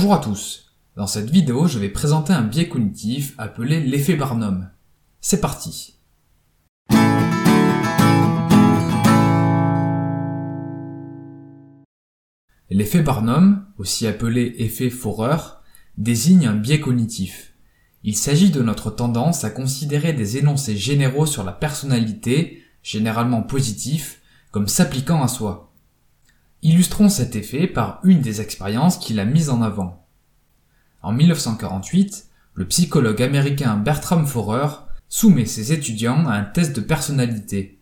Bonjour à tous. Dans cette vidéo, je vais présenter un biais cognitif appelé l'effet Barnum. C'est parti. L'effet Barnum, aussi appelé effet Forer, désigne un biais cognitif. Il s'agit de notre tendance à considérer des énoncés généraux sur la personnalité, généralement positifs, comme s'appliquant à soi. Illustrons cet effet par une des expériences qu'il a mises en avant. En 1948, le psychologue américain Bertram Forer soumet ses étudiants à un test de personnalité.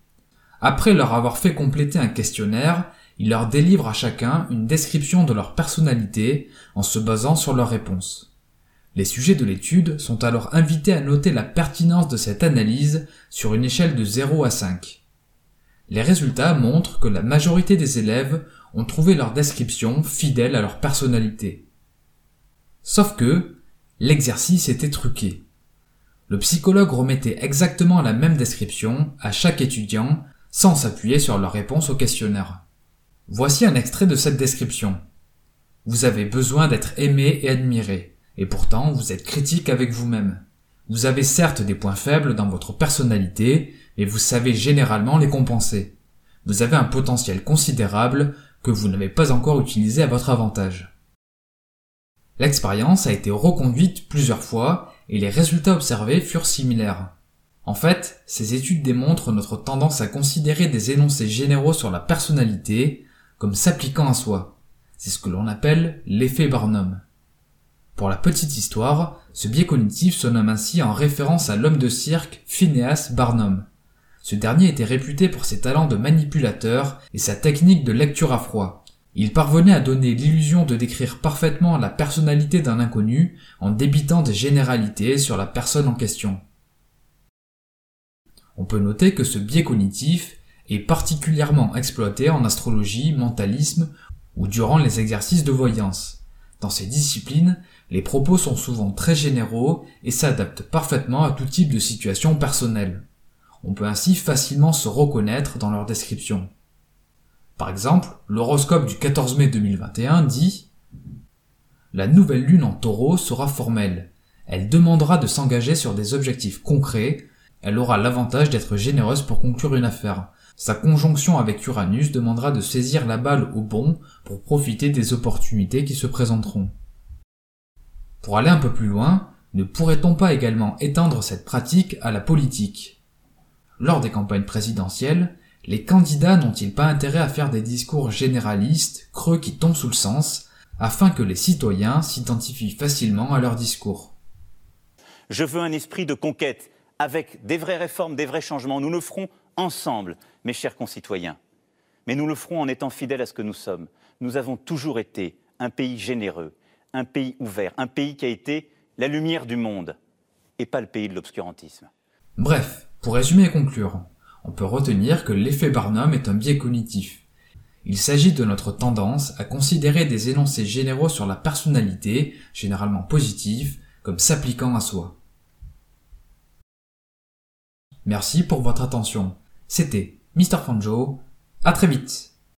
Après leur avoir fait compléter un questionnaire, il leur délivre à chacun une description de leur personnalité en se basant sur leurs réponses. Les sujets de l'étude sont alors invités à noter la pertinence de cette analyse sur une échelle de 0 à 5. Les résultats montrent que la majorité des élèves ont trouvé leur description fidèle à leur personnalité. Sauf que, l'exercice était truqué. Le psychologue remettait exactement la même description à chaque étudiant sans s'appuyer sur leur réponse au questionnaire. Voici un extrait de cette description. Vous avez besoin d'être aimé et admiré, et pourtant vous êtes critique avec vous-même. Vous avez certes des points faibles dans votre personnalité, mais vous savez généralement les compenser. Vous avez un potentiel considérable que vous n'avez pas encore utilisé à votre avantage. L'expérience a été reconduite plusieurs fois et les résultats observés furent similaires. En fait, ces études démontrent notre tendance à considérer des énoncés généraux sur la personnalité comme s'appliquant à soi. C'est ce que l'on appelle l'effet Barnum. Pour la petite histoire, ce biais cognitif se nomme ainsi en référence à l'homme de cirque Phineas Barnum. Ce dernier était réputé pour ses talents de manipulateur et sa technique de lecture à froid. Il parvenait à donner l'illusion de décrire parfaitement la personnalité d'un inconnu en débitant des généralités sur la personne en question. On peut noter que ce biais cognitif est particulièrement exploité en astrologie, mentalisme ou durant les exercices de voyance. Dans ces disciplines, les propos sont souvent très généraux et s'adaptent parfaitement à tout type de situation personnelle. On peut ainsi facilement se reconnaître dans leur description. Par exemple, l'horoscope du 14 mai 2021 dit La nouvelle lune en taureau sera formelle. Elle demandera de s'engager sur des objectifs concrets. Elle aura l'avantage d'être généreuse pour conclure une affaire. Sa conjonction avec Uranus demandera de saisir la balle au bon pour profiter des opportunités qui se présenteront. Pour aller un peu plus loin, ne pourrait-on pas également étendre cette pratique à la politique? Lors des campagnes présidentielles, les candidats n'ont-ils pas intérêt à faire des discours généralistes, creux qui tombent sous le sens, afin que les citoyens s'identifient facilement à leur discours? Je veux un esprit de conquête, avec des vraies réformes, des vrais changements. Nous le ferons ensemble, mes chers concitoyens. Mais nous le ferons en étant fidèles à ce que nous sommes. Nous avons toujours été un pays généreux, un pays ouvert, un pays qui a été la lumière du monde, et pas le pays de l'obscurantisme. Bref, pour résumer et conclure, on peut retenir que l'effet Barnum est un biais cognitif. Il s'agit de notre tendance à considérer des énoncés généraux sur la personnalité, généralement positifs, comme s'appliquant à soi. Merci pour votre attention. C'était Mr. Fanjo. À très vite.